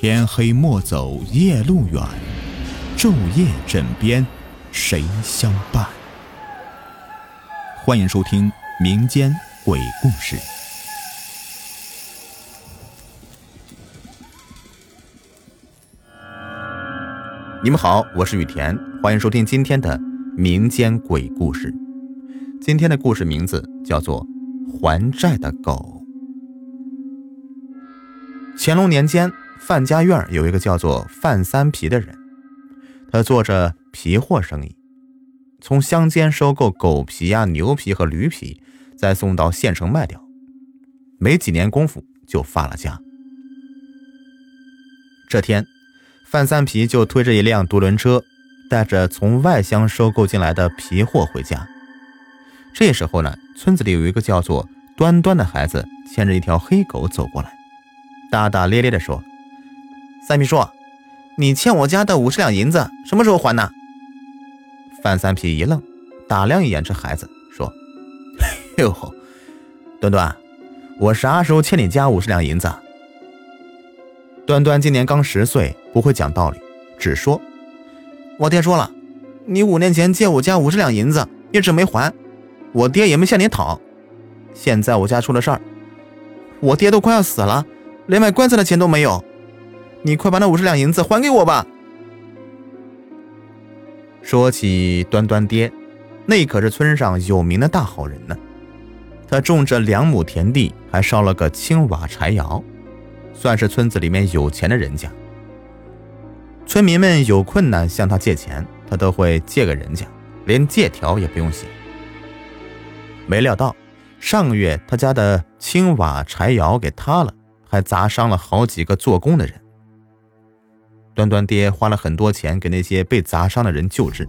天黑莫走夜路远，昼夜枕边谁相伴？欢迎收听民间鬼故事。你们好，我是雨田，欢迎收听今天的民间鬼故事。今天的故事名字叫做《还债的狗》。乾隆年间，范家院有一个叫做范三皮的人，他做着皮货生意，从乡间收购狗皮啊、牛皮和驴皮，再送到县城卖掉，没几年功夫就发了家。这天，范三皮就推着一辆独轮车，带着从外乡收购进来的皮货回家。这时候呢，村子里有一个叫做端端的孩子，牵着一条黑狗走过来。大大咧咧地说：“三皮叔，你欠我家的五十两银子什么时候还呢？”范三皮一愣，打量一眼这孩子，说：“哟，端端，我啥时候欠你家五十两银子？”端端今年刚十岁，不会讲道理，只说：“我爹说了，你五年前借我家五十两银子，一直没还，我爹也没向你讨。现在我家出了事儿，我爹都快要死了。”连买棺材的钱都没有，你快把那五十两银子还给我吧。说起端端爹，那可是村上有名的大好人呢。他种着两亩田地，还烧了个青瓦柴窑，算是村子里面有钱的人家。村民们有困难向他借钱，他都会借给人家，连借条也不用写。没料到上个月他家的青瓦柴窑给塌了。还砸伤了好几个做工的人。端端爹花了很多钱给那些被砸伤的人救治，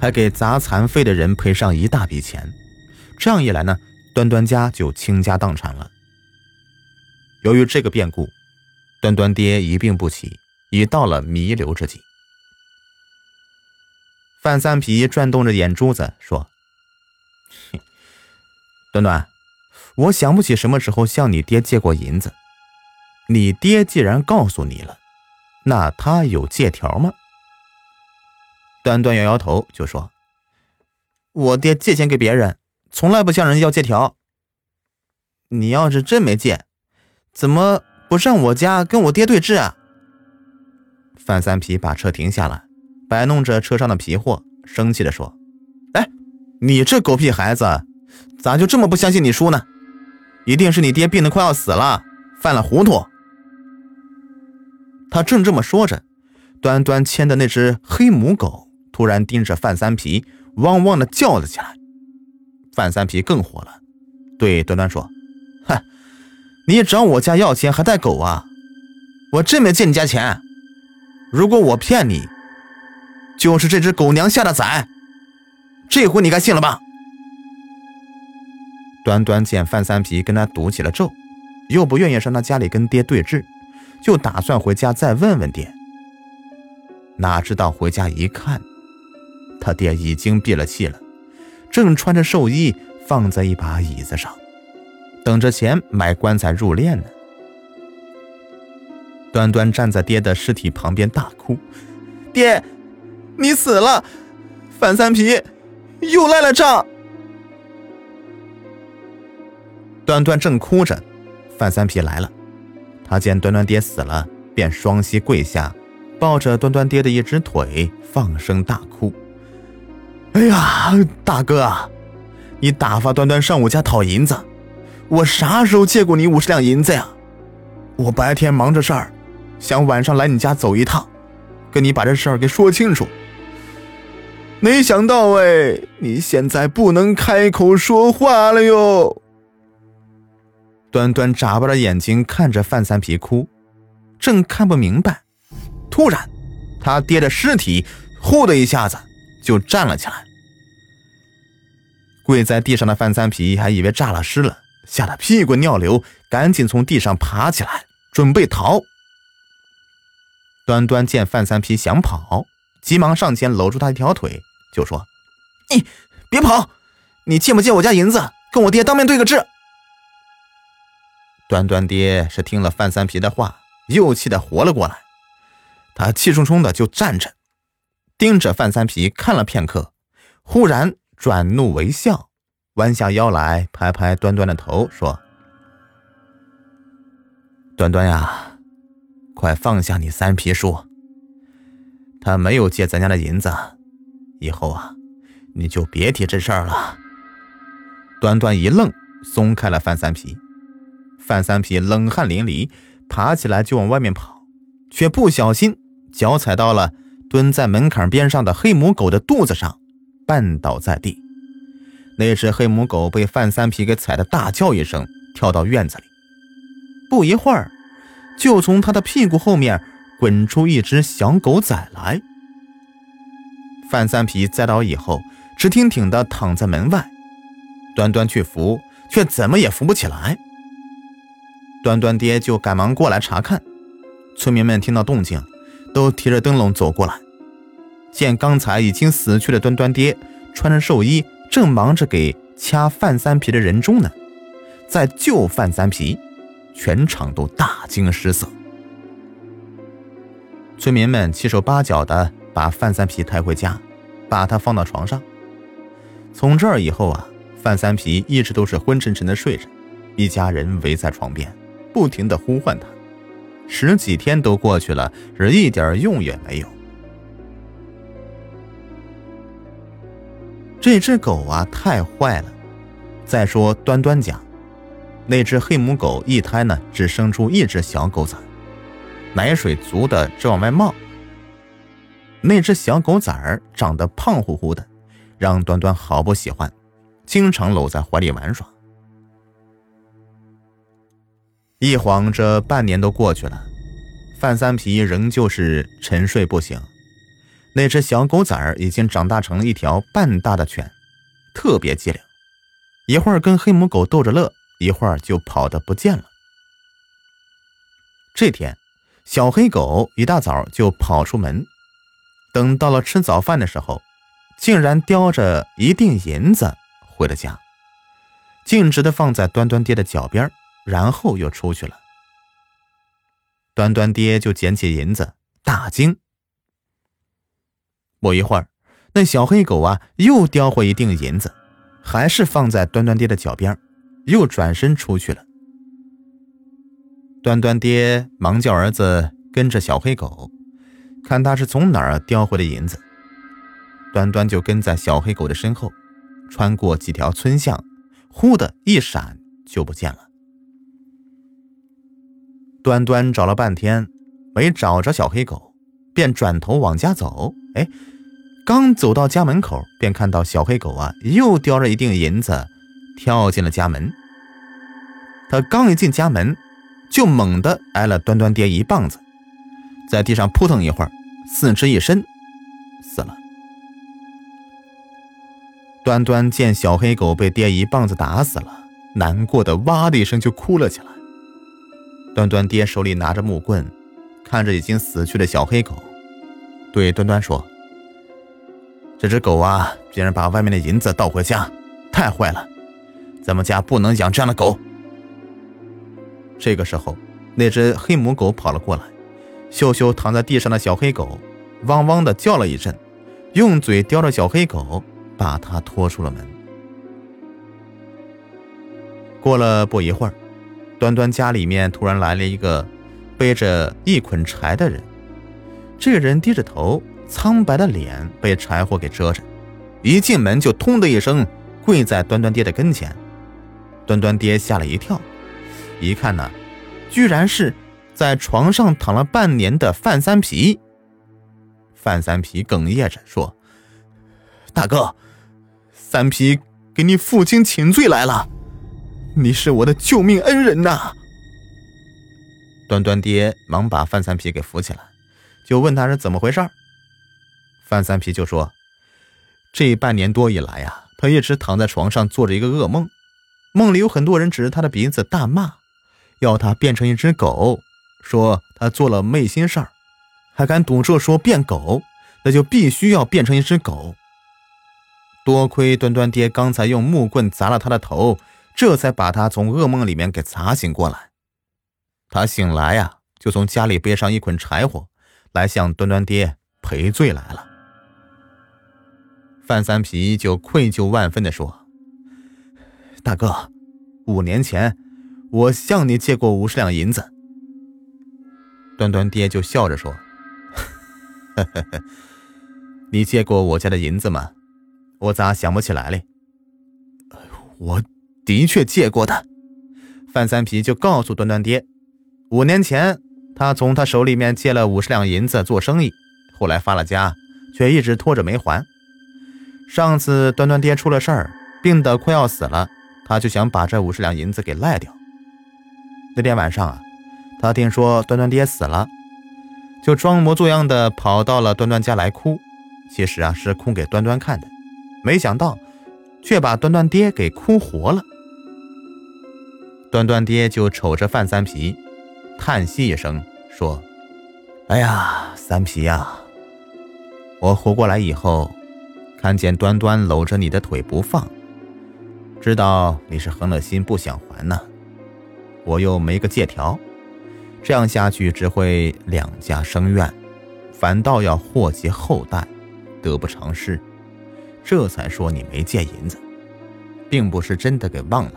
还给砸残废的人赔上一大笔钱。这样一来呢，端端家就倾家荡产了。由于这个变故，端端爹一病不起，已到了弥留之际。范三皮转动着眼珠子说：“ 端端，我想不起什么时候向你爹借过银子。”你爹既然告诉你了，那他有借条吗？端端摇摇头，就说：“我爹借钱给别人，从来不向人要借条。你要是真没借，怎么不上我家跟我爹对质啊？”范三皮把车停下了，摆弄着车上的皮货，生气的说：“哎，你这狗屁孩子，咋就这么不相信你叔呢？一定是你爹病得快要死了，犯了糊涂。”他正这么说着，端端牵的那只黑母狗突然盯着范三皮，汪汪的叫了起来。范三皮更火了，对端端说：“哼，你找我家要钱还带狗啊？我真没借你家钱。如果我骗你，就是这只狗娘下的崽。这回你该信了吧？”端端见范三皮跟他赌起了咒，又不愿意上他家里跟爹对峙。就打算回家再问问爹，哪知道回家一看，他爹已经闭了气了，正穿着寿衣放在一把椅子上，等着钱买棺材入殓呢。端端站在爹的尸体旁边大哭：“爹，你死了！范三皮又赖了账。”端端正哭着，范三皮来了。他见端端爹死了，便双膝跪下，抱着端端爹的一只腿，放声大哭：“哎呀，大哥，你打发端端上我家讨银子，我啥时候借过你五十两银子呀？我白天忙着事儿，想晚上来你家走一趟，跟你把这事儿给说清楚。没想到哎，你现在不能开口说话了哟。”端端眨巴着眼睛看着范三皮哭，正看不明白，突然，他爹的尸体“呼”的一下子就站了起来。跪在地上的范三皮还以为炸了尸了，吓得屁滚尿流，赶紧从地上爬起来准备逃。端端见范三皮想跑，急忙上前搂住他一条腿，就说：“你别跑，你借不借我家银子，跟我爹当面对个质。”端端爹是听了范三皮的话，又气得活了过来。他气冲冲的就站着，盯着范三皮看了片刻，忽然转怒为笑，弯下腰来拍拍端端的头，说：“端端呀，快放下你三皮叔，他没有借咱家的银子，以后啊，你就别提这事儿了。”端端一愣，松开了范三皮。范三皮冷汗淋漓，爬起来就往外面跑，却不小心脚踩到了蹲在门槛边上的黑母狗的肚子上，绊倒在地。那只黑母狗被范三皮给踩得大叫一声，跳到院子里。不一会儿，就从他的屁股后面滚出一只小狗崽来。范三皮栽倒以后，直挺挺地躺在门外，端端去扶，却怎么也扶不起来。端端爹就赶忙过来查看，村民们听到动静，都提着灯笼走过来，见刚才已经死去的端端爹穿着寿衣，正忙着给掐范三皮的人中呢，在救范三皮，全场都大惊失色。村民们七手八脚的把范三皮抬回家，把他放到床上。从这儿以后啊，范三皮一直都是昏沉沉的睡着，一家人围在床边。不停的呼唤他，十几天都过去了，是一点用也没有。这只狗啊，太坏了。再说端端家，那只黑母狗一胎呢，只生出一只小狗崽，奶水足的直往外冒。那只小狗崽儿长得胖乎乎的，让端端好不喜欢，经常搂在怀里玩耍。一晃，这半年都过去了，范三皮仍旧是沉睡不醒。那只小狗崽儿已经长大成了一条半大的犬，特别机灵，一会儿跟黑母狗逗着乐，一会儿就跑得不见了。这天，小黑狗一大早就跑出门，等到了吃早饭的时候，竟然叼着一锭银子回了家，径直的放在端端爹的脚边然后又出去了。端端爹就捡起银子，大惊。不一会儿，那小黑狗啊又叼回一锭银子，还是放在端端爹的脚边，又转身出去了。端端爹忙叫儿子跟着小黑狗，看他是从哪儿叼回的银子。端端就跟在小黑狗的身后，穿过几条村巷，忽的一闪就不见了。端端找了半天，没找着小黑狗，便转头往家走。哎，刚走到家门口，便看到小黑狗啊，又叼着一锭银子，跳进了家门。他刚一进家门，就猛地挨了端端爹一棒子，在地上扑腾一会儿，四肢一伸，死了。端端见小黑狗被爹一棒子打死了，难过的哇的一声就哭了起来。端端爹手里拿着木棍，看着已经死去的小黑狗，对端端说：“这只狗啊，竟然把外面的银子倒回家，太坏了！咱们家不能养这样的狗。”这个时候，那只黑母狗跑了过来，嗅嗅躺在地上的小黑狗，汪汪的叫了一阵，用嘴叼着小黑狗，把它拖出了门。过了不一会儿。端端家里面突然来了一个背着一捆柴的人，这个人低着头，苍白的脸被柴火给遮着，一进门就通的一声跪在端端爹的跟前。端端爹吓了一跳，一看呢，居然是在床上躺了半年的范三皮。范三皮哽咽着说：“大哥，三皮给你父亲请罪来了。”你是我的救命恩人呐！端端爹忙把范三皮给扶起来，就问他是怎么回事。范三皮就说：“这半年多以来呀，他一直躺在床上做着一个噩梦，梦里有很多人指着他的鼻子大骂，要他变成一只狗，说他做了昧心事儿，还敢赌咒说变狗，那就必须要变成一只狗。多亏端端爹刚才用木棍砸了他的头。”这才把他从噩梦里面给砸醒过来。他醒来呀，就从家里背上一捆柴火，来向端端爹赔罪来了。范三皮就愧疚万分地说：“大哥，五年前我向你借过五十两银子。”端端爹就笑着说：“，你借过我家的银子吗？我咋想不起来嘞？”我的确借过的。范三皮就告诉端端爹，五年前他从他手里面借了五十两银子做生意，后来发了家，却一直拖着没还。上次端端爹出了事儿，病得快要死了，他就想把这五十两银子给赖掉。那天晚上啊，他听说端端爹死了，就装模作样的跑到了端端家来哭，其实啊是哭给端端看的，没想到却把端端爹给哭活了。端端爹就瞅着范三皮，叹息一声说：“哎呀，三皮呀，我活过来以后，看见端端搂着你的腿不放，知道你是横了心不想还呢。我又没个借条，这样下去只会两家生怨，反倒要祸及后代，得不偿失。这才说你没借银子，并不是真的给忘了。”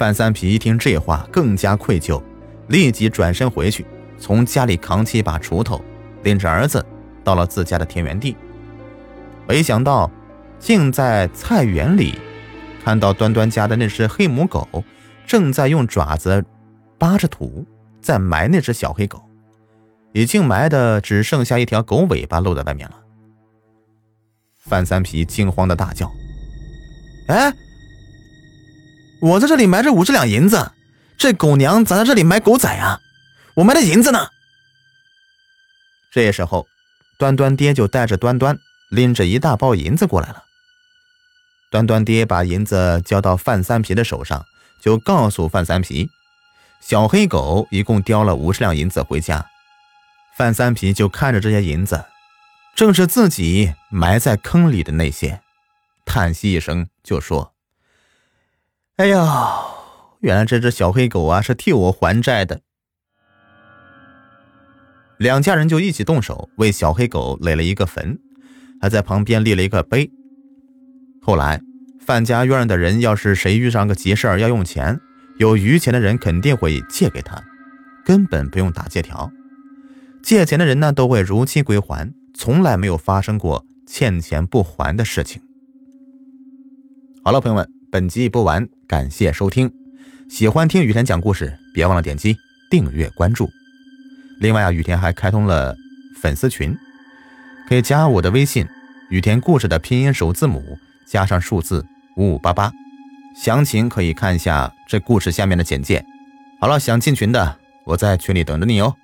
范三皮一听这话，更加愧疚，立即转身回去，从家里扛起一把锄头，领着儿子到了自家的田园地。没想到，竟在菜园里看到端端家的那只黑母狗，正在用爪子扒着土，在埋那只小黑狗，已经埋的只剩下一条狗尾巴露在外面了。范三皮惊慌的大叫：“哎！”我在这里埋着五十两银子，这狗娘咋在这里埋狗仔啊？我埋的银子呢？这时候，端端爹就带着端端拎着一大包银子过来了。端端爹把银子交到范三皮的手上，就告诉范三皮，小黑狗一共叼了五十两银子回家。范三皮就看着这些银子，正是自己埋在坑里的那些，叹息一声就说。哎呀，原来这只小黑狗啊是替我还债的。两家人就一起动手为小黑狗垒了一个坟，还在旁边立了一个碑。后来范家院的人要是谁遇上个急事儿要用钱，有余钱的人肯定会借给他，根本不用打借条。借钱的人呢都会如期归还，从来没有发生过欠钱不还的事情。好了，朋友们。本集播完，感谢收听。喜欢听雨田讲故事，别忘了点击订阅关注。另外啊，雨田还开通了粉丝群，可以加我的微信“雨田故事”的拼音首字母加上数字五五八八，详情可以看一下这故事下面的简介。好了，想进群的，我在群里等着你哦。